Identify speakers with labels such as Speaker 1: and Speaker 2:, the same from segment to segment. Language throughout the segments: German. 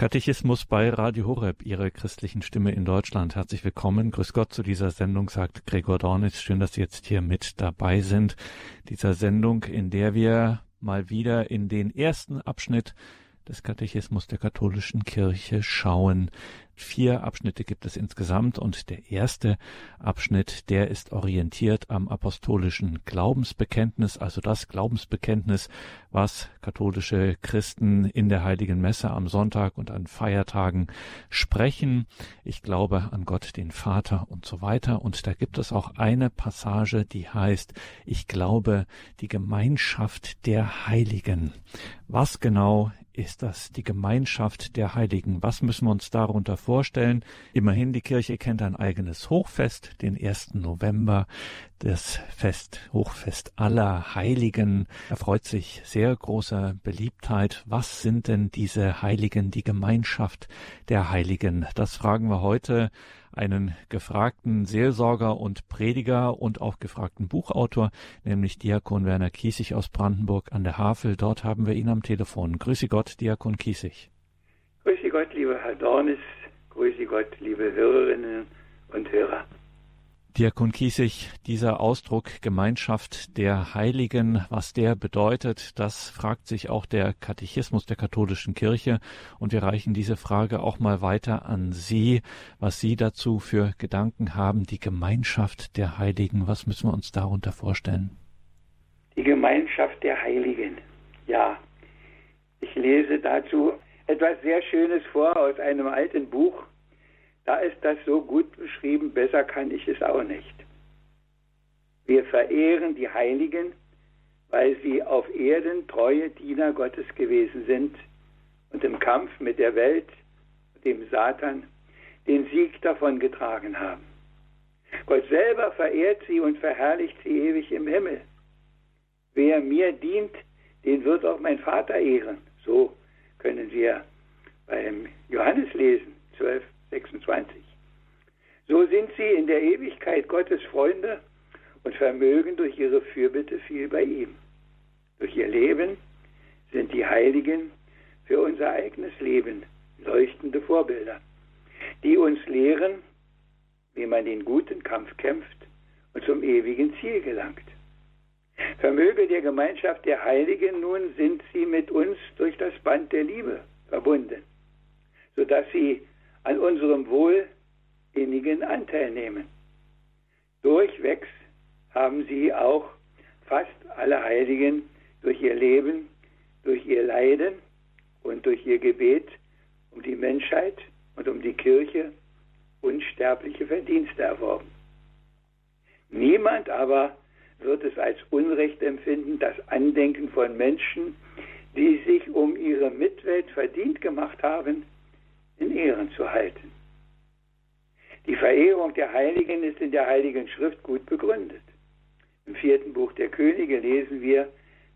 Speaker 1: Katechismus bei Radio Horeb, Ihre christlichen Stimme in Deutschland. Herzlich willkommen. Grüß Gott zu dieser Sendung, sagt Gregor Dornitz. Schön, dass Sie jetzt hier mit dabei sind. Dieser Sendung, in der wir mal wieder in den ersten Abschnitt des Katechismus der katholischen Kirche schauen. Vier Abschnitte gibt es insgesamt und der erste Abschnitt, der ist orientiert am apostolischen Glaubensbekenntnis, also das Glaubensbekenntnis, was katholische Christen in der heiligen Messe am Sonntag und an Feiertagen sprechen. Ich glaube an Gott, den Vater und so weiter. Und da gibt es auch eine Passage, die heißt, ich glaube die Gemeinschaft der Heiligen. Was genau ist das die Gemeinschaft der Heiligen? Was müssen wir uns darunter vorstellen? Immerhin, die Kirche kennt ein eigenes Hochfest, den 1. November, das Fest, Hochfest aller Heiligen, erfreut sich sehr großer Beliebtheit. Was sind denn diese Heiligen, die Gemeinschaft der Heiligen? Das fragen wir heute einen gefragten Seelsorger und Prediger und auch gefragten Buchautor, nämlich Diakon Werner Kiesig aus Brandenburg an der Havel. Dort haben wir ihn am Telefon. Grüße Gott, Diakon Kiesig.
Speaker 2: Grüße Gott, lieber Herr Dornis. Grüße Gott, liebe Hörerinnen und Hörer.
Speaker 1: Diakon Kiesig, dieser Ausdruck Gemeinschaft der Heiligen, was der bedeutet, das fragt sich auch der Katechismus der katholischen Kirche. Und wir reichen diese Frage auch mal weiter an Sie, was Sie dazu für Gedanken haben. Die Gemeinschaft der Heiligen, was müssen wir uns darunter vorstellen?
Speaker 2: Die Gemeinschaft der Heiligen, ja. Ich lese dazu etwas sehr Schönes vor aus einem alten Buch da ist das so gut beschrieben, besser kann ich es auch nicht. Wir verehren die Heiligen, weil sie auf Erden treue Diener Gottes gewesen sind und im Kampf mit der Welt, dem Satan, den Sieg davon getragen haben. Gott selber verehrt sie und verherrlicht sie ewig im Himmel. Wer mir dient, den wird auch mein Vater ehren. So können wir beim Johannes lesen, 12, 26. So sind sie in der Ewigkeit Gottes Freunde und vermögen durch ihre Fürbitte viel bei ihm. Durch ihr Leben sind die Heiligen für unser eigenes Leben leuchtende Vorbilder, die uns lehren, wie man den guten Kampf kämpft und zum ewigen Ziel gelangt. Vermöge der Gemeinschaft der Heiligen nun sind sie mit uns durch das Band der Liebe verbunden, sodass sie an unserem Wohl innigen Anteil nehmen. Durchwegs haben sie auch fast alle Heiligen durch ihr Leben, durch ihr Leiden und durch ihr Gebet um die Menschheit und um die Kirche unsterbliche Verdienste erworben. Niemand aber wird es als Unrecht empfinden, das Andenken von Menschen, die sich um ihre Mitwelt verdient gemacht haben, in Ehren zu halten. Die Verehrung der Heiligen ist in der Heiligen Schrift gut begründet. Im vierten Buch der Könige lesen wir,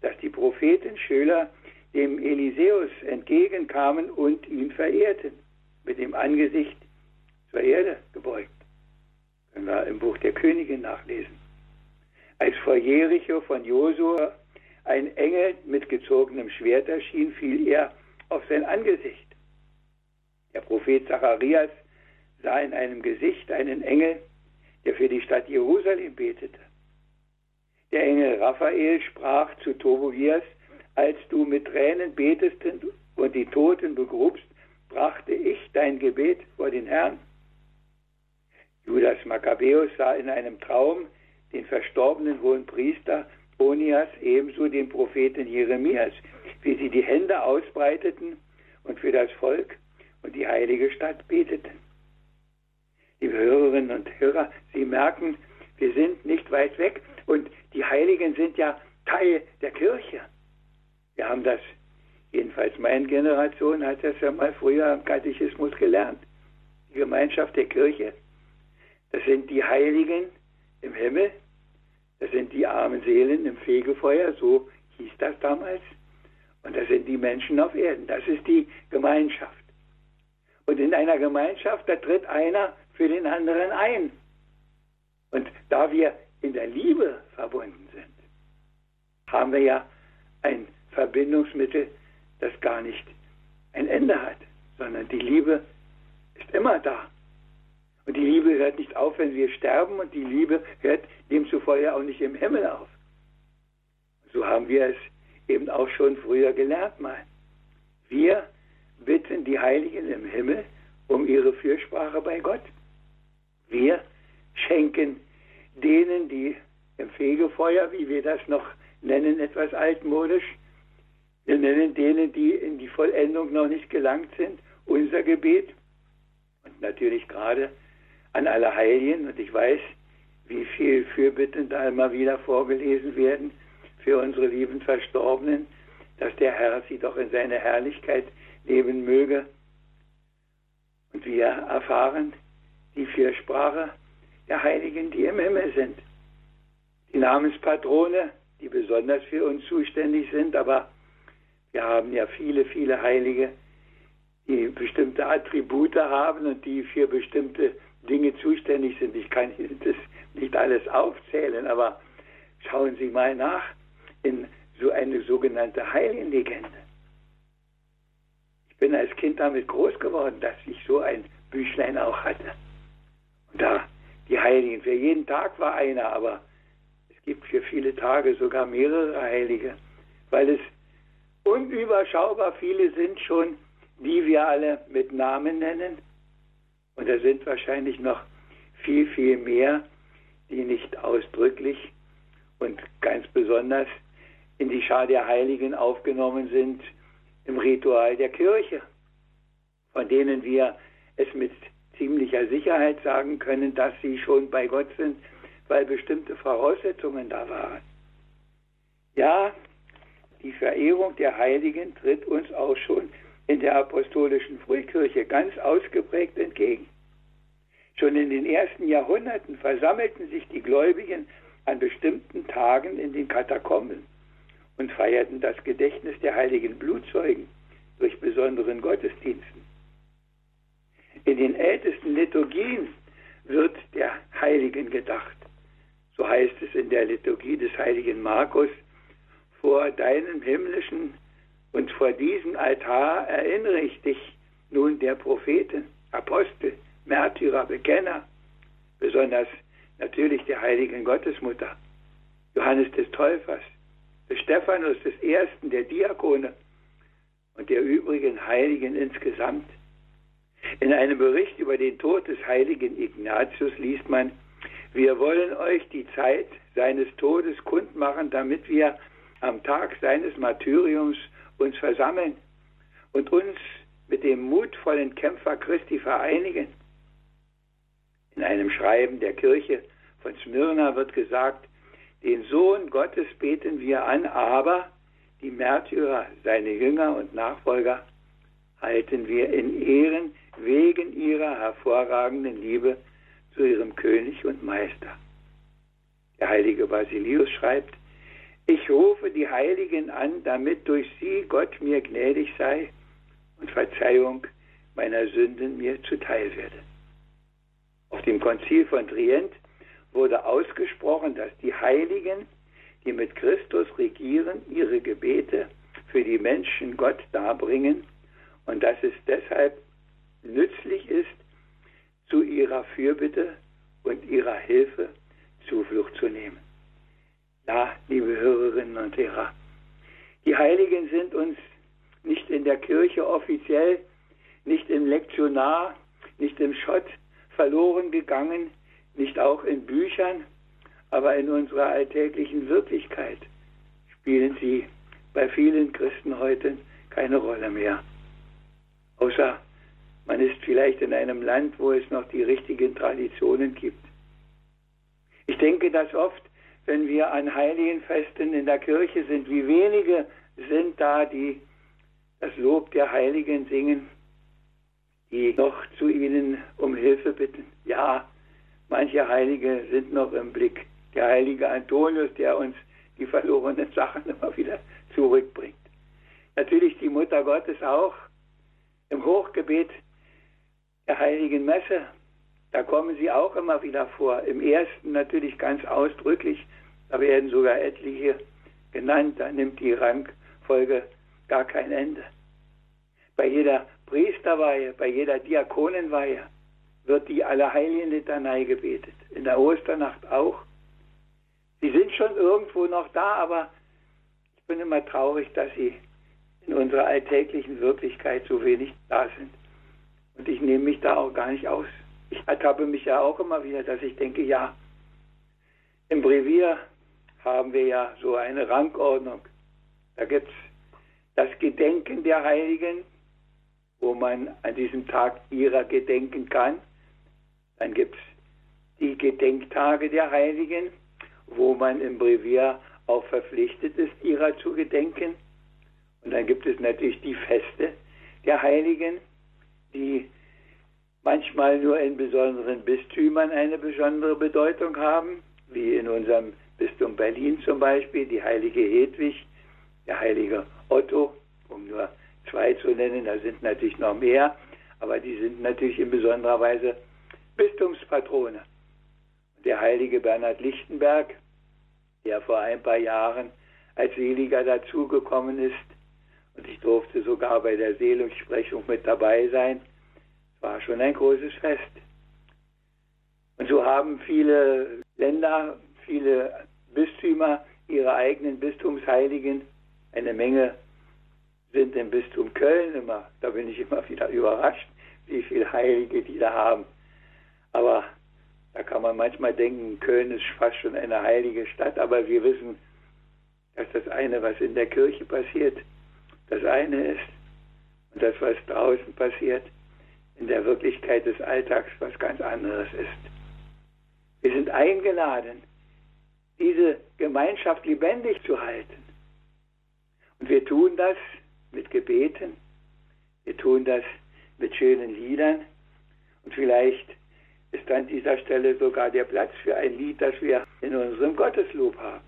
Speaker 2: dass die Propheten Schöler dem Eliseus entgegenkamen und ihn verehrten, mit dem Angesicht zur Erde gebeugt. Können wir im Buch der Könige nachlesen. Als vor Jericho von Josua ein Engel mit gezogenem Schwert erschien, fiel er auf sein Angesicht. Der Prophet Zacharias sah in einem Gesicht einen Engel, der für die Stadt Jerusalem betete. Der Engel Raphael sprach zu Tobias, als du mit Tränen betest und die Toten begrubst, brachte ich dein Gebet vor den Herrn. Judas Makkabäus sah in einem Traum den verstorbenen hohen Priester Onias ebenso den Propheten Jeremias, wie sie die Hände ausbreiteten und für das Volk und die heilige Stadt beteten. Liebe Hörerinnen und Hörer, Sie merken, wir sind nicht weit weg und die Heiligen sind ja Teil der Kirche. Wir haben das, jedenfalls meine Generation hat das ja mal früher im Katechismus gelernt. Die Gemeinschaft der Kirche, das sind die Heiligen im Himmel, das sind die armen Seelen im Fegefeuer, so hieß das damals. Und das sind die Menschen auf Erden. Das ist die Gemeinschaft. Und in einer Gemeinschaft, da tritt einer für den anderen ein. Und da wir in der Liebe verbunden sind, haben wir ja ein Verbindungsmittel, das gar nicht ein Ende hat, sondern die Liebe ist immer da. Und die Liebe hört nicht auf, wenn wir sterben und die Liebe hört demzufolge auch nicht im Himmel auf. So haben wir es eben auch schon früher gelernt mal. Wir bitten die Heiligen im Himmel um ihre Fürsprache bei Gott. Wir schenken denen, die im Fegefeuer, wie wir das noch nennen, etwas altmodisch, wir nennen denen, die in die Vollendung noch nicht gelangt sind, unser Gebet. Und natürlich gerade an alle Heiligen. Und ich weiß, wie viel Fürbitten da immer wieder vorgelesen werden für unsere lieben Verstorbenen, dass der Herr sie doch in seine Herrlichkeit leben möge. Und wir erfahren die Fürsprache der Heiligen, die im Himmel sind. Die Namenspatrone, die besonders für uns zuständig sind, aber wir haben ja viele, viele Heilige, die bestimmte Attribute haben und die für bestimmte Dinge zuständig sind. Ich kann Ihnen das nicht alles aufzählen, aber schauen Sie mal nach in so eine sogenannte Heiligenlegende. Ich bin als Kind damit groß geworden, dass ich so ein Büchlein auch hatte. Und da die Heiligen, für jeden Tag war einer, aber es gibt für viele Tage sogar mehrere Heilige, weil es unüberschaubar viele sind schon, die wir alle mit Namen nennen. Und da sind wahrscheinlich noch viel, viel mehr, die nicht ausdrücklich und ganz besonders in die Schar der Heiligen aufgenommen sind im Ritual der Kirche, von denen wir es mit ziemlicher Sicherheit sagen können, dass sie schon bei Gott sind, weil bestimmte Voraussetzungen da waren. Ja, die Verehrung der Heiligen tritt uns auch schon in der apostolischen Frühkirche ganz ausgeprägt entgegen. Schon in den ersten Jahrhunderten versammelten sich die Gläubigen an bestimmten Tagen in den Katakomben und feierten das Gedächtnis der heiligen Blutzeugen durch besonderen Gottesdiensten. In den ältesten Liturgien wird der Heiligen gedacht. So heißt es in der Liturgie des heiligen Markus, vor deinem himmlischen und vor diesem Altar erinnere ich dich nun der Propheten, Apostel, Märtyrer, Bekenner, besonders natürlich der heiligen Gottesmutter, Johannes des Täufers, des Stephanus des Ersten, der Diakone und der übrigen Heiligen insgesamt. In einem Bericht über den Tod des heiligen Ignatius liest man, wir wollen euch die Zeit seines Todes kundmachen, damit wir am Tag seines Martyriums uns versammeln und uns mit dem mutvollen Kämpfer Christi vereinigen. In einem Schreiben der Kirche von Smyrna wird gesagt, den Sohn Gottes beten wir an, aber die Märtyrer, seine Jünger und Nachfolger, halten wir in Ehren wegen ihrer hervorragenden Liebe zu ihrem König und Meister. Der heilige Basilius schreibt, ich rufe die Heiligen an, damit durch sie Gott mir gnädig sei und Verzeihung meiner Sünden mir zuteil werde. Auf dem Konzil von Trient wurde ausgesprochen, dass die Heiligen, die mit Christus regieren, ihre Gebete für die Menschen Gott darbringen und dass es deshalb nützlich ist, zu ihrer Fürbitte und ihrer Hilfe Zuflucht zu nehmen. Ja, liebe Hörerinnen und Hörer, die Heiligen sind uns nicht in der Kirche offiziell, nicht im Lektionar, nicht im Schott verloren gegangen, nicht auch in Büchern, aber in unserer alltäglichen Wirklichkeit spielen sie bei vielen Christen heute keine Rolle mehr. Außer man ist vielleicht in einem Land, wo es noch die richtigen Traditionen gibt. Ich denke, dass oft wenn wir an Heiligenfesten in der Kirche sind, wie wenige sind da, die das Lob der Heiligen singen, die noch zu ihnen um Hilfe bitten. Ja, manche Heilige sind noch im Blick. Der heilige Antonius, der uns die verlorenen Sachen immer wieder zurückbringt. Natürlich die Mutter Gottes auch im Hochgebet der heiligen Messe da kommen sie auch immer wieder vor. Im ersten natürlich ganz ausdrücklich, da werden sogar etliche genannt, da nimmt die Rangfolge gar kein Ende. Bei jeder Priesterweihe, bei jeder Diakonenweihe wird die Allerheiligen Litanei gebetet. In der Osternacht auch. Sie sind schon irgendwo noch da, aber ich bin immer traurig, dass sie in unserer alltäglichen Wirklichkeit so wenig da sind. Und ich nehme mich da auch gar nicht aus. Ich ertappe mich ja auch immer wieder, dass ich denke, ja, im Brevier haben wir ja so eine Rangordnung. Da gibt es das Gedenken der Heiligen, wo man an diesem Tag ihrer gedenken kann. Dann gibt es die Gedenktage der Heiligen, wo man im Brevier auch verpflichtet ist, ihrer zu gedenken. Und dann gibt es natürlich die Feste der Heiligen, die manchmal nur in besonderen Bistümern eine besondere Bedeutung haben, wie in unserem Bistum Berlin zum Beispiel, die heilige Hedwig, der heilige Otto, um nur zwei zu nennen, da sind natürlich noch mehr, aber die sind natürlich in besonderer Weise Bistumspatrone. Der heilige Bernhard Lichtenberg, der vor ein paar Jahren als Seliger dazugekommen ist, und ich durfte sogar bei der Seelensprechung mit dabei sein, war schon ein großes Fest. Und so haben viele Länder, viele Bistümer ihre eigenen Bistumsheiligen. Eine Menge sind im Bistum Köln immer. Da bin ich immer wieder überrascht, wie viele Heilige die da haben. Aber da kann man manchmal denken, Köln ist fast schon eine heilige Stadt. Aber wir wissen, dass das eine, was in der Kirche passiert, das eine ist. Und das, was draußen passiert, in der Wirklichkeit des Alltags was ganz anderes ist. Wir sind eingeladen, diese Gemeinschaft lebendig zu halten. Und wir tun das mit Gebeten, wir tun das mit schönen Liedern und vielleicht ist an dieser Stelle sogar der Platz für ein Lied, das wir in unserem Gotteslob haben.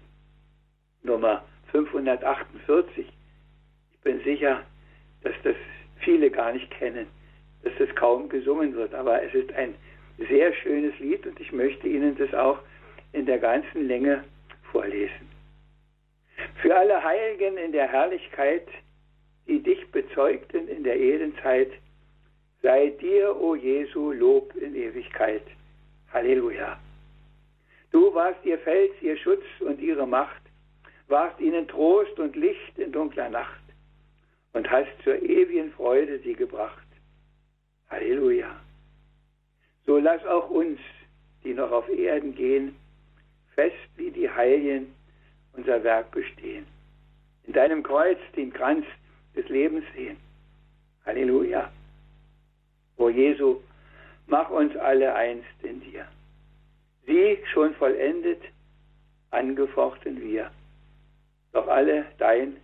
Speaker 2: Nummer 548. Ich bin sicher, dass das viele gar nicht kennen dass das kaum gesungen wird. Aber es ist ein sehr schönes Lied und ich möchte Ihnen das auch in der ganzen Länge vorlesen. Für alle Heiligen in der Herrlichkeit, die dich bezeugten in der Edenzeit, sei dir, o Jesu, Lob in Ewigkeit. Halleluja. Du warst ihr Fels, ihr Schutz und ihre Macht, warst ihnen Trost und Licht in dunkler Nacht und hast zur ewigen Freude sie gebracht. Halleluja. So lass auch uns, die noch auf Erden gehen, fest wie die Heiligen unser Werk bestehen. In deinem Kreuz den Kranz des Lebens sehen. Halleluja. O Jesu, mach uns alle einst in dir. Sie schon vollendet, angefochten wir. Doch alle dein,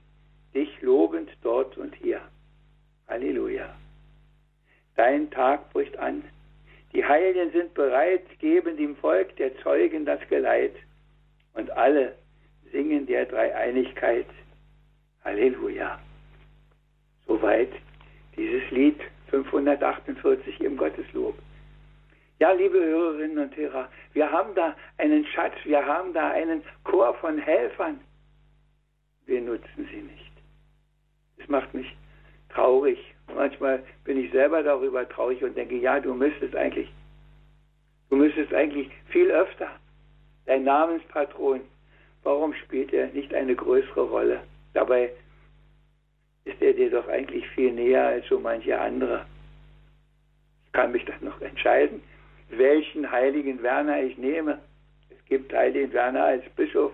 Speaker 2: dich lobend dort und hier. Halleluja. Dein Tag bricht an. Die Heiligen sind bereit, geben dem Volk der Zeugen das Geleit. Und alle singen der Dreieinigkeit. Halleluja. Soweit dieses Lied 548 im Gotteslob. Ja, liebe Hörerinnen und Hörer, wir haben da einen Schatz, wir haben da einen Chor von Helfern. Wir nutzen sie nicht. Es macht mich traurig, Manchmal bin ich selber darüber traurig und denke, ja, du müsstest eigentlich, du müsstest eigentlich viel öfter dein Namenspatron, warum spielt er nicht eine größere Rolle? Dabei ist er dir doch eigentlich viel näher als so manche andere. Ich kann mich dann noch entscheiden, welchen heiligen Werner ich nehme. Es gibt heiligen Werner als Bischof,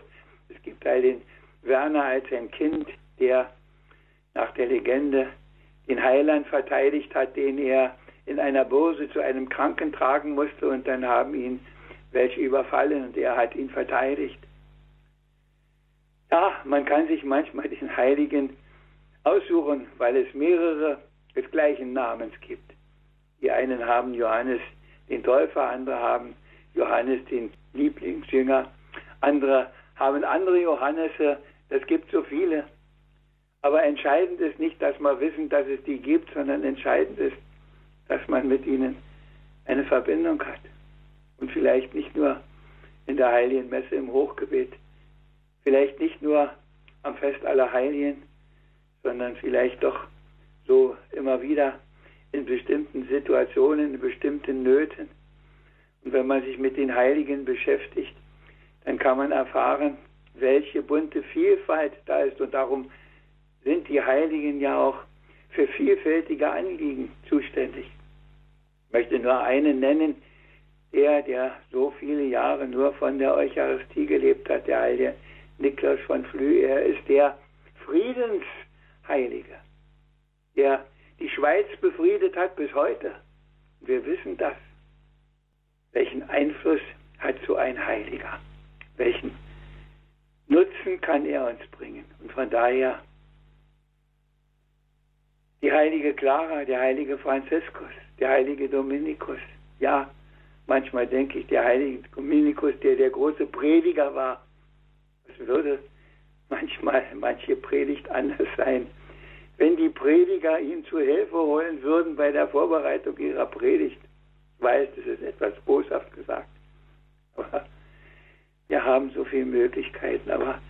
Speaker 2: es gibt heiligen Werner als ein Kind, der nach der Legende den Heiland verteidigt hat, den er in einer Börse zu einem Kranken tragen musste und dann haben ihn welche überfallen und er hat ihn verteidigt. Ja, man kann sich manchmal den Heiligen aussuchen, weil es mehrere des gleichen Namens gibt. Die einen haben Johannes den Täufer, andere haben Johannes den Lieblingsjünger, andere haben andere Johannese, das gibt so viele. Aber entscheidend ist nicht, dass wir wissen, dass es die gibt, sondern entscheidend ist, dass man mit ihnen eine Verbindung hat. Und vielleicht nicht nur in der Heiligen Messe im Hochgebet, vielleicht nicht nur am Fest aller Heiligen, sondern vielleicht doch so immer wieder in bestimmten Situationen, in bestimmten Nöten. Und wenn man sich mit den Heiligen beschäftigt, dann kann man erfahren, welche bunte Vielfalt da ist. Und darum sind die Heiligen ja auch für vielfältige Anliegen zuständig. Ich möchte nur einen nennen, der, der so viele Jahre nur von der Eucharistie gelebt hat, der heilige Niklas von Flü. Er ist der Friedensheilige, der die Schweiz befriedet hat bis heute. Wir wissen das. Welchen Einfluss hat so ein Heiliger? Welchen Nutzen kann er uns bringen? Und von daher die heilige Clara, der heilige Franziskus, der heilige Dominikus. Ja, manchmal denke ich, der heilige Dominikus, der der große Prediger war, es würde manchmal manche Predigt anders sein. Wenn die Prediger ihm zu Hilfe holen würden bei der Vorbereitung ihrer Predigt, ich weiß, das ist etwas boshaft gesagt, aber wir haben so viele Möglichkeiten. Aber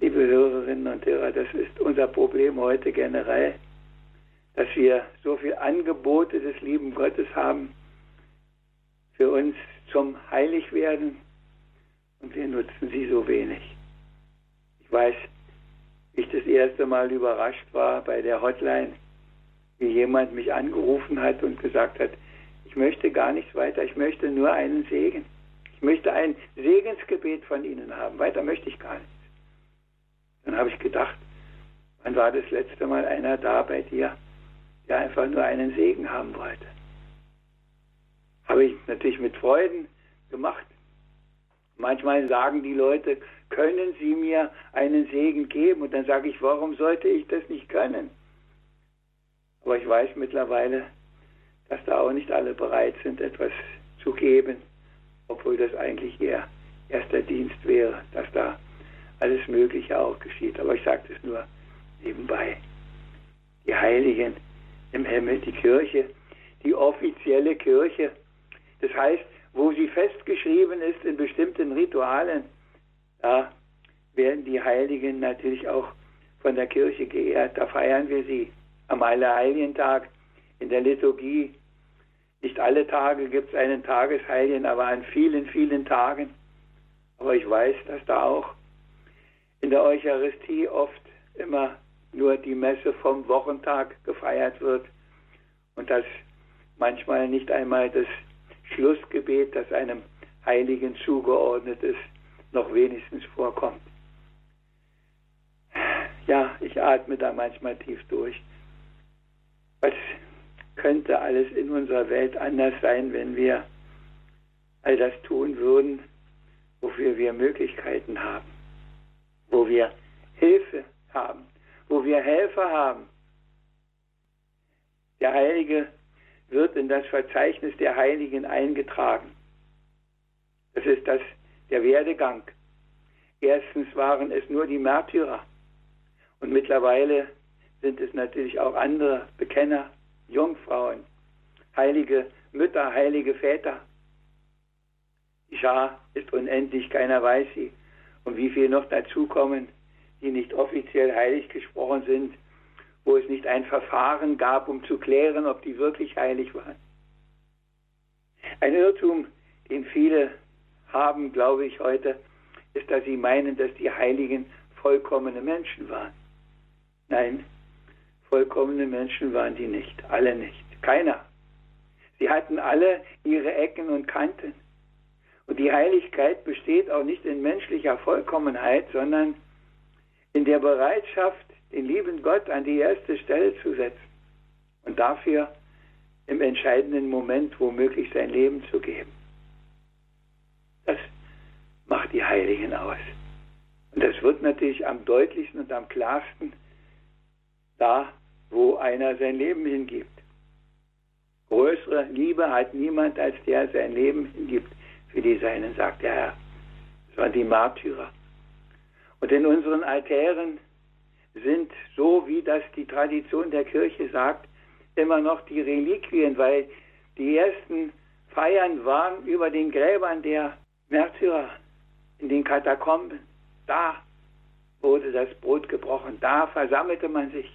Speaker 2: liebe Hörerinnen und Hörer, das ist unser Problem heute generell, dass wir so viele Angebote des lieben Gottes haben für uns zum Heiligwerden und wir nutzen sie so wenig. Ich weiß, ich das erste Mal überrascht war bei der Hotline, wie jemand mich angerufen hat und gesagt hat, ich möchte gar nichts weiter, ich möchte nur einen Segen. Ich möchte ein Segensgebet von Ihnen haben, weiter möchte ich gar nichts. Dann habe ich gedacht, wann war das letzte Mal einer da bei dir, der einfach nur einen Segen haben wollte? Habe ich natürlich mit Freuden gemacht. Manchmal sagen die Leute, können Sie mir einen Segen geben? Und dann sage ich, warum sollte ich das nicht können? Aber ich weiß mittlerweile, dass da auch nicht alle bereit sind, etwas zu geben, obwohl das eigentlich ihr erster Dienst wäre, dass da alles Mögliche auch geschieht. Aber ich sage das nur nebenbei. Die Heiligen im Himmel, die Kirche, die offizielle Kirche, das heißt, wo sie festgeschrieben ist in bestimmten Ritualen, da werden die Heiligen natürlich auch von der Kirche geehrt. Da feiern wir sie am Allerheiligen-Tag in der Liturgie. Nicht alle Tage gibt es einen Tagesheiligen, aber an vielen, vielen Tagen. Aber ich weiß, dass da auch in der Eucharistie oft immer nur die Messe vom Wochentag gefeiert wird und dass manchmal nicht einmal das Schlussgebet, das einem Heiligen zugeordnet ist, noch wenigstens vorkommt. Ja, ich atme da manchmal tief durch. Was könnte alles in unserer Welt anders sein, wenn wir all das tun würden, wofür wir Möglichkeiten haben, wo wir Hilfe haben, wo wir Helfer haben. Der Heilige wird in das Verzeichnis der Heiligen eingetragen. Das ist das der Werdegang. Erstens waren es nur die Märtyrer und mittlerweile sind es natürlich auch andere Bekenner, Jungfrauen, heilige Mütter, heilige Väter. Die Schar ist unendlich, keiner weiß sie. Und wie viel noch dazukommen, die nicht offiziell heilig gesprochen sind, wo es nicht ein Verfahren gab, um zu klären, ob die wirklich heilig waren. Ein Irrtum, den viele haben, glaube ich, heute, ist, dass sie meinen, dass die Heiligen vollkommene Menschen waren. Nein, vollkommene Menschen waren die nicht, alle nicht, keiner. Sie hatten alle ihre Ecken und Kanten. Und die Heiligkeit besteht auch nicht in menschlicher Vollkommenheit, sondern in der Bereitschaft, den lieben Gott an die erste Stelle zu setzen und dafür im entscheidenden Moment womöglich sein Leben zu geben. Das macht die Heiligen aus. Und das wird natürlich am deutlichsten und am klarsten da, wo einer sein Leben hingibt. Größere Liebe hat niemand, als der sein Leben hingibt für die Seinen, sagt der Herr. Das waren die Märtyrer. Und in unseren Altären sind, so wie das die Tradition der Kirche sagt, immer noch die Reliquien, weil die ersten Feiern waren über den Gräbern der Märtyrer in den Katakomben. Da wurde das Brot gebrochen. Da versammelte man sich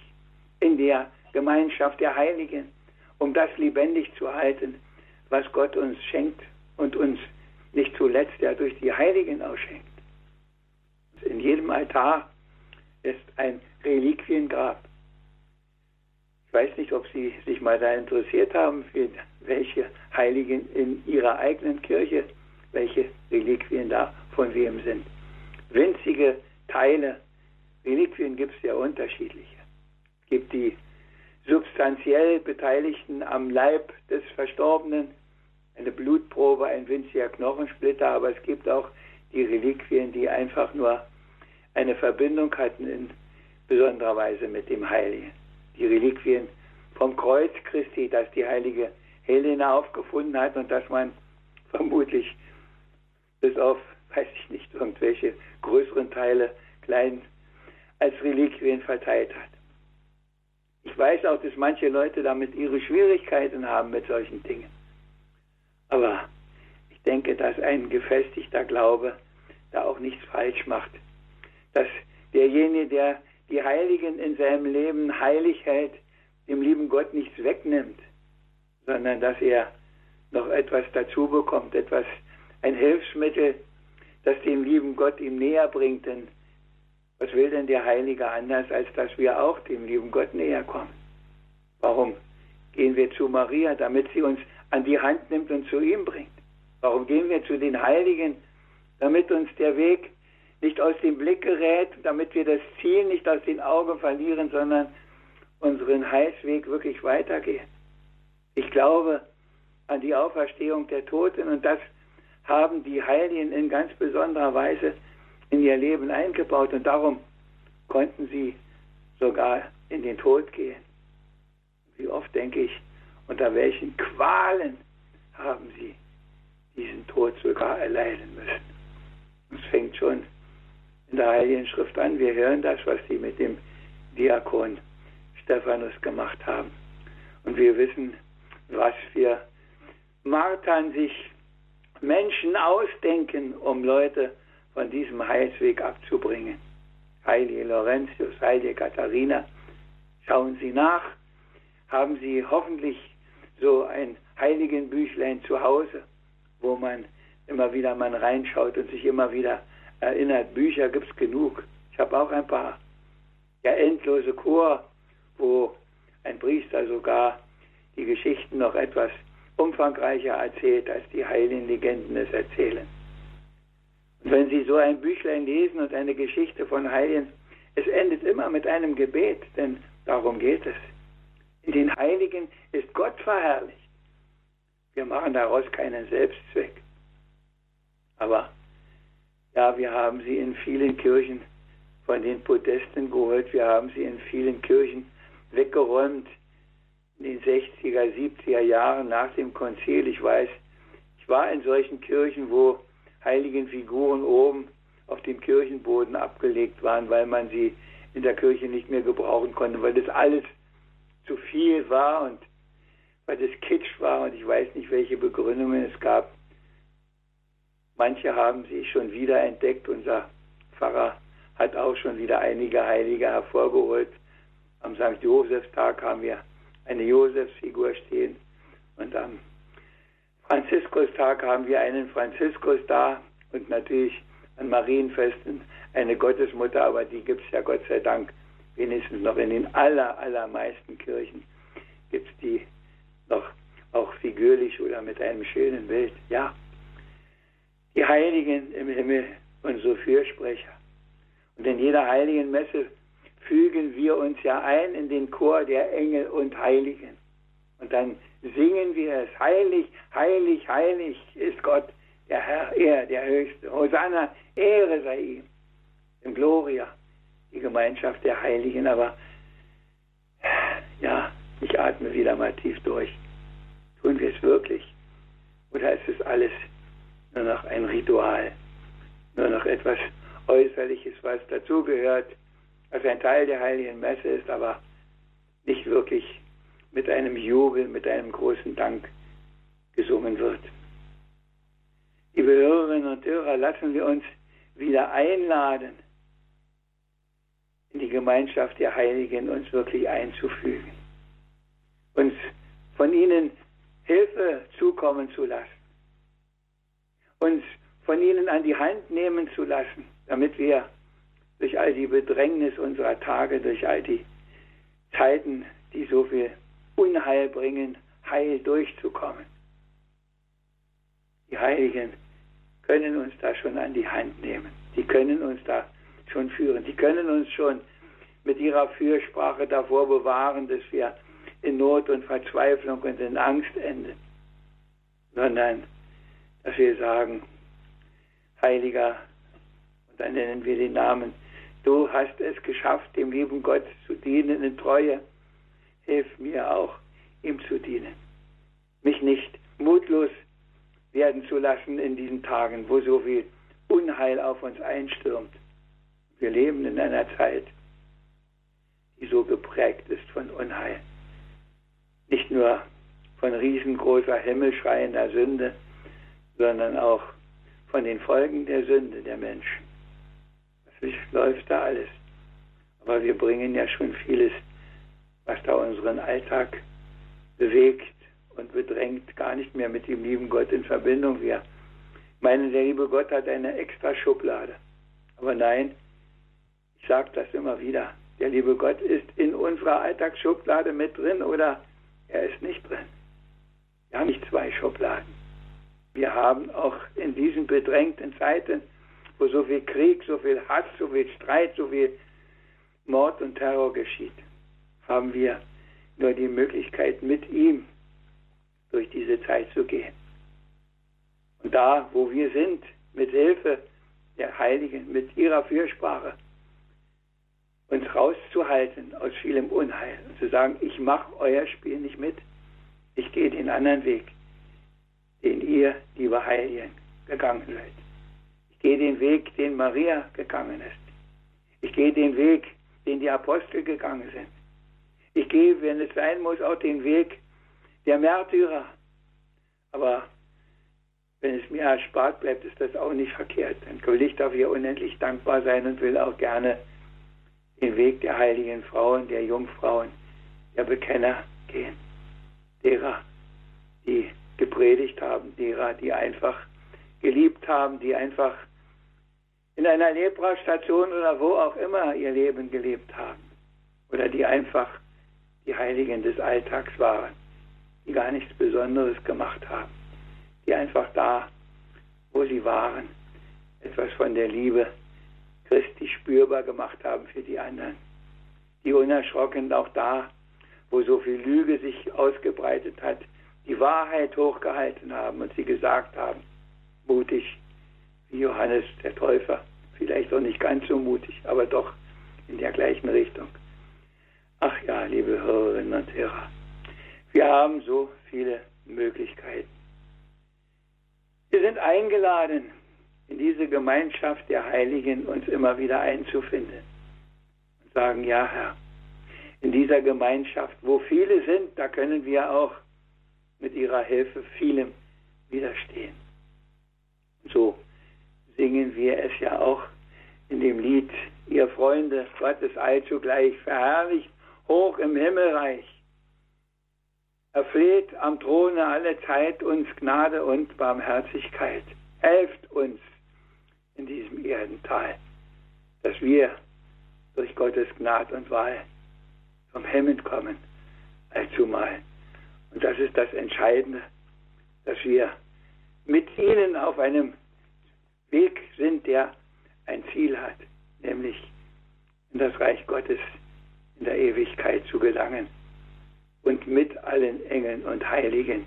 Speaker 2: in der Gemeinschaft der Heiligen um das lebendig zu halten, was Gott uns schenkt und uns nicht zuletzt ja durch die Heiligen ausschenkt. In jedem Altar ist ein Reliquiengrab. Ich weiß nicht, ob Sie sich mal da interessiert haben, für welche Heiligen in Ihrer eigenen Kirche, welche Reliquien da von wem sind. Winzige Teile. Reliquien gibt es ja unterschiedliche. Es gibt die substanziell Beteiligten am Leib des Verstorbenen, eine Blutprobe, ein winziger Knochensplitter, aber es gibt auch die Reliquien, die einfach nur eine Verbindung hatten in besonderer Weise mit dem Heiligen. Die Reliquien vom Kreuz Christi, das die heilige Helena aufgefunden hat und das man vermutlich bis auf, weiß ich nicht, irgendwelche größeren Teile klein als Reliquien verteilt hat. Ich weiß auch, dass manche Leute damit ihre Schwierigkeiten haben mit solchen Dingen. Aber ich denke, dass ein gefestigter Glaube da auch nichts falsch macht. Dass derjenige, der die Heiligen in seinem Leben heilig hält, dem lieben Gott nichts wegnimmt, sondern dass er noch etwas dazu bekommt, etwas, ein Hilfsmittel, das dem lieben Gott ihm näher bringt. Denn was will denn der Heilige anders, als dass wir auch dem lieben Gott näher kommen? Warum gehen wir zu Maria, damit sie uns an die Hand nimmt und zu ihm bringt? Warum gehen wir zu den Heiligen, damit uns der Weg nicht aus dem Blick gerät, damit wir das Ziel nicht aus den Augen verlieren, sondern unseren Heilsweg wirklich weitergehen? Ich glaube an die Auferstehung der Toten und das haben die Heiligen in ganz besonderer Weise in ihr Leben eingebaut und darum konnten sie sogar in den Tod gehen. Wie oft denke ich, unter welchen Qualen haben sie diesen Tod sogar erleiden müssen. Es fängt schon in der Heiligen Schrift an. Wir hören das, was sie mit dem Diakon Stephanus gemacht haben. Und wir wissen, was für Martern sich Menschen ausdenken, um Leute von diesem Heilsweg abzubringen. Heilige Laurentius, heilige Katharina, schauen Sie nach, haben Sie hoffentlich so ein heiligen Büchlein zu Hause, wo man immer wieder mal reinschaut und sich immer wieder erinnert. Bücher gibt es genug. Ich habe auch ein paar. Der endlose Chor, wo ein Priester sogar die Geschichten noch etwas umfangreicher erzählt, als die heiligen Legenden es erzählen. Und wenn Sie so ein Büchlein lesen und eine Geschichte von Heiligen, es endet immer mit einem Gebet, denn darum geht es. In den Heiligen ist Gott verherrlicht. Wir machen daraus keinen Selbstzweck. Aber ja, wir haben sie in vielen Kirchen von den Podesten geholt. Wir haben sie in vielen Kirchen weggeräumt in den 60er, 70er Jahren nach dem Konzil. Ich weiß, ich war in solchen Kirchen, wo heiligen Figuren oben auf dem Kirchenboden abgelegt waren, weil man sie in der Kirche nicht mehr gebrauchen konnte, weil das alles zu viel war und weil das Kitsch war und ich weiß nicht, welche Begründungen es gab. Manche haben sie schon wieder entdeckt. Unser Pfarrer hat auch schon wieder einige Heilige hervorgeholt. Am St. Josefstag haben wir eine Josefsfigur stehen und am Franziskus-Tag haben wir einen Franziskus da und natürlich an Marienfesten eine Gottesmutter, aber die gibt es ja Gott sei Dank wenigstens noch in den aller, allermeisten Kirchen gibt es die noch auch figürlich oder mit einem schönen Bild. Ja, die Heiligen im Himmel, unsere Fürsprecher. Und in jeder heiligen Messe fügen wir uns ja ein in den Chor der Engel und Heiligen. Und dann singen wir es, heilig, heilig, heilig ist Gott, der Herr, er, der Höchste. Hosanna, Ehre sei ihm. Im Gloria, die Gemeinschaft der Heiligen. Aber ja, ich atme wieder mal tief durch. Tun wir es wirklich? Oder ist es alles nur noch ein Ritual? Nur noch etwas Äußerliches, was dazugehört, was ein Teil der Heiligen Messe ist, aber nicht wirklich mit einem Jubel, mit einem großen Dank gesungen wird. Liebe Hörerinnen und Hörer, lassen wir uns wieder einladen, in die Gemeinschaft der Heiligen uns wirklich einzufügen, uns von ihnen Hilfe zukommen zu lassen, uns von ihnen an die Hand nehmen zu lassen, damit wir durch all die Bedrängnis unserer Tage, durch all die Zeiten, die so viel Unheil bringen, heil durchzukommen. Die Heiligen können uns da schon an die Hand nehmen. Die können uns da schon führen. Die können uns schon mit ihrer Fürsprache davor bewahren, dass wir in Not und Verzweiflung und in Angst enden, sondern dass wir sagen, Heiliger, und dann nennen wir den Namen, du hast es geschafft, dem lieben Gott zu dienen in Treue. Hilf mir auch, ihm zu dienen. Mich nicht mutlos werden zu lassen in diesen Tagen, wo so viel Unheil auf uns einstürmt. Wir leben in einer Zeit, die so geprägt ist von Unheil. Nicht nur von riesengroßer himmelschreiender Sünde, sondern auch von den Folgen der Sünde der Menschen. Was läuft da alles? Aber wir bringen ja schon vieles, was da unseren Alltag bewegt und bedrängt, gar nicht mehr mit dem lieben Gott in Verbindung. Wir meinen, der liebe Gott hat eine extra Schublade. Aber nein, ich sage das immer wieder, der liebe Gott ist in unserer Alltagsschublade mit drin oder er ist nicht drin. Wir haben nicht zwei Schubladen. Wir haben auch in diesen bedrängten Zeiten, wo so viel Krieg, so viel Hass, so viel Streit, so viel Mord und Terror geschieht, haben wir nur die Möglichkeit, mit ihm durch diese Zeit zu gehen. Und da, wo wir sind, mit Hilfe der Heiligen, mit ihrer Fürsprache, uns rauszuhalten aus vielem Unheil und zu sagen, ich mache euer Spiel nicht mit, ich gehe den anderen Weg, den ihr, liebe Heiligen, gegangen seid. Ich gehe den Weg, den Maria gegangen ist. Ich gehe den Weg, den die Apostel gegangen sind. Ich gehe, wenn es sein muss, auch den Weg der Märtyrer. Aber wenn es mir erspart bleibt, ist das auch nicht verkehrt. Dann will ich dafür unendlich dankbar sein und will auch gerne den Weg der heiligen Frauen, der Jungfrauen, der Bekenner gehen. Derer, die gepredigt haben, derer, die einfach geliebt haben, die einfach in einer Leprastation oder wo auch immer ihr Leben gelebt haben. Oder die einfach die Heiligen des Alltags waren, die gar nichts Besonderes gemacht haben, die einfach da, wo sie waren, etwas von der Liebe Christi spürbar gemacht haben für die anderen. Die unerschrocken auch da, wo so viel Lüge sich ausgebreitet hat, die Wahrheit hochgehalten haben und sie gesagt haben, mutig wie Johannes der Täufer, vielleicht auch nicht ganz so mutig, aber doch in der gleichen Richtung. Ach ja, liebe Hörerinnen und Hörer, wir haben so viele Möglichkeiten. Wir sind eingeladen, in diese Gemeinschaft der Heiligen uns immer wieder einzufinden und sagen, ja Herr, in dieser Gemeinschaft, wo viele sind, da können wir auch mit ihrer Hilfe vielem widerstehen. So singen wir es ja auch in dem Lied, ihr Freunde, Gott ist allzugleich verherrlicht hoch im Himmelreich. Er fleht am Throne alle Zeit uns Gnade und Barmherzigkeit. Helft uns in diesem Erdental, dass wir durch Gottes Gnade und Wahl vom Himmel kommen, allzumal. Und das ist das Entscheidende, dass wir mit ihnen auf einem Weg sind, der ein Ziel hat, nämlich in das Reich Gottes in der Ewigkeit zu gelangen und mit allen Engeln und Heiligen,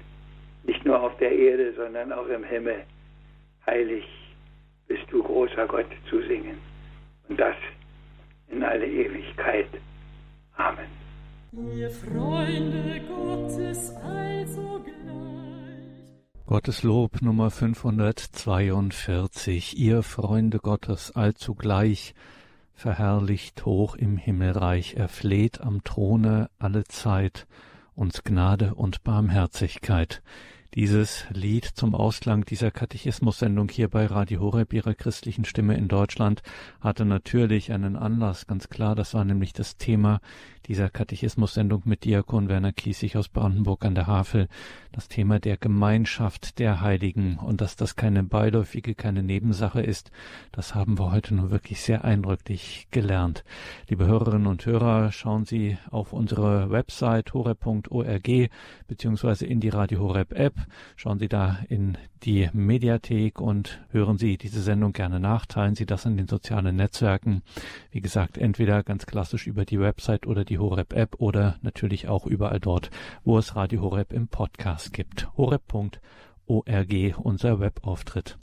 Speaker 2: nicht nur auf der Erde, sondern auch im Himmel, heilig bist du, großer Gott, zu singen. Und das in alle Ewigkeit. Amen. Ihr Freunde Gottes
Speaker 1: also gleich. Gottes Lob Nummer 542. Ihr Freunde Gottes allzugleich verherrlicht hoch im Himmelreich, erfleht am Throne alle Zeit uns Gnade und Barmherzigkeit. Dieses Lied zum Ausklang dieser Katechismus-Sendung hier bei Radio Horeb, ihrer christlichen Stimme in Deutschland, hatte natürlich einen Anlass, ganz klar. Das war nämlich das Thema dieser Katechismus-Sendung mit Diakon Werner Kiesig aus Brandenburg an der Havel. Das Thema der Gemeinschaft der Heiligen und dass das keine beiläufige, keine Nebensache ist, das haben wir heute nur wirklich sehr eindrücklich gelernt. Liebe Hörerinnen und Hörer, schauen Sie auf unsere Website horeb.org beziehungsweise in die Radio Horeb App Schauen Sie da in die Mediathek und hören Sie diese Sendung gerne nach. Teilen Sie das in den sozialen Netzwerken. Wie gesagt, entweder ganz klassisch über die Website oder die Horeb App oder natürlich auch überall dort, wo es Radio Horeb im Podcast gibt. horeb.org, unser Webauftritt.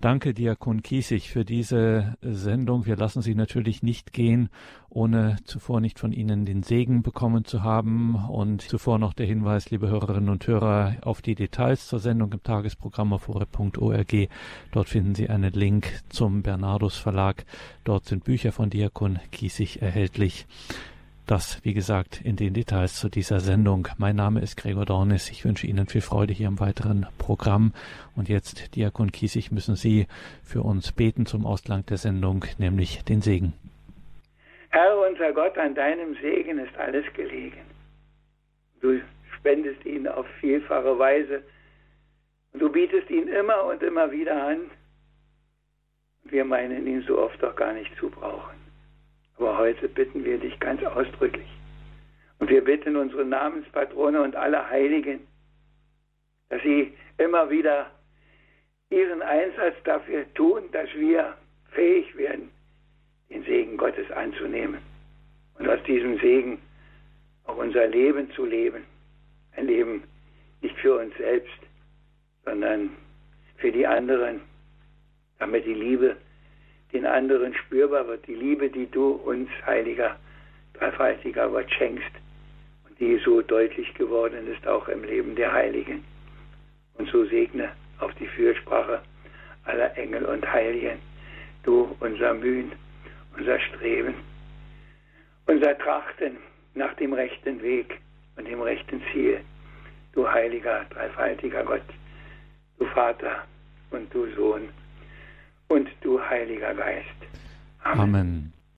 Speaker 1: Danke, Diakon Kiesig, für diese Sendung. Wir lassen Sie natürlich nicht gehen, ohne zuvor nicht von Ihnen den Segen bekommen zu haben. Und zuvor noch der Hinweis, liebe Hörerinnen und Hörer, auf die Details zur Sendung im Tagesprogramm auf ore.org. Dort finden Sie einen Link zum Bernardus Verlag. Dort sind Bücher von Diakon Kiesig erhältlich. Das, wie gesagt, in den Details zu dieser Sendung. Mein Name ist Gregor Dornis. Ich wünsche Ihnen viel Freude hier im weiteren Programm. Und jetzt, Diakon Kiesig, müssen Sie für uns beten zum Ausklang der Sendung, nämlich den Segen.
Speaker 2: Herr unser Gott, an deinem Segen ist alles gelegen. Du spendest ihn auf vielfache Weise du bietest ihn immer und immer wieder an. Wir meinen ihn so oft auch gar nicht zu brauchen. Heute bitten wir dich ganz ausdrücklich. Und wir bitten unsere Namenspatrone und alle Heiligen, dass sie immer wieder ihren Einsatz dafür tun, dass wir fähig werden, den Segen Gottes anzunehmen und aus diesem Segen auch unser Leben zu leben. Ein Leben nicht für uns selbst, sondern für die anderen, damit die Liebe den anderen spürbar wird. Die Liebe, die du uns, heiliger, dreifaltiger Gott, schenkst und die so deutlich geworden ist, auch im Leben der Heiligen. Und so segne auf die Fürsprache aller Engel und Heiligen, du unser Mühen, unser Streben, unser Trachten nach dem rechten Weg und dem rechten Ziel. Du heiliger, dreifaltiger Gott, du Vater und du Sohn und du Heiliger Geist.
Speaker 1: Amen. Amen.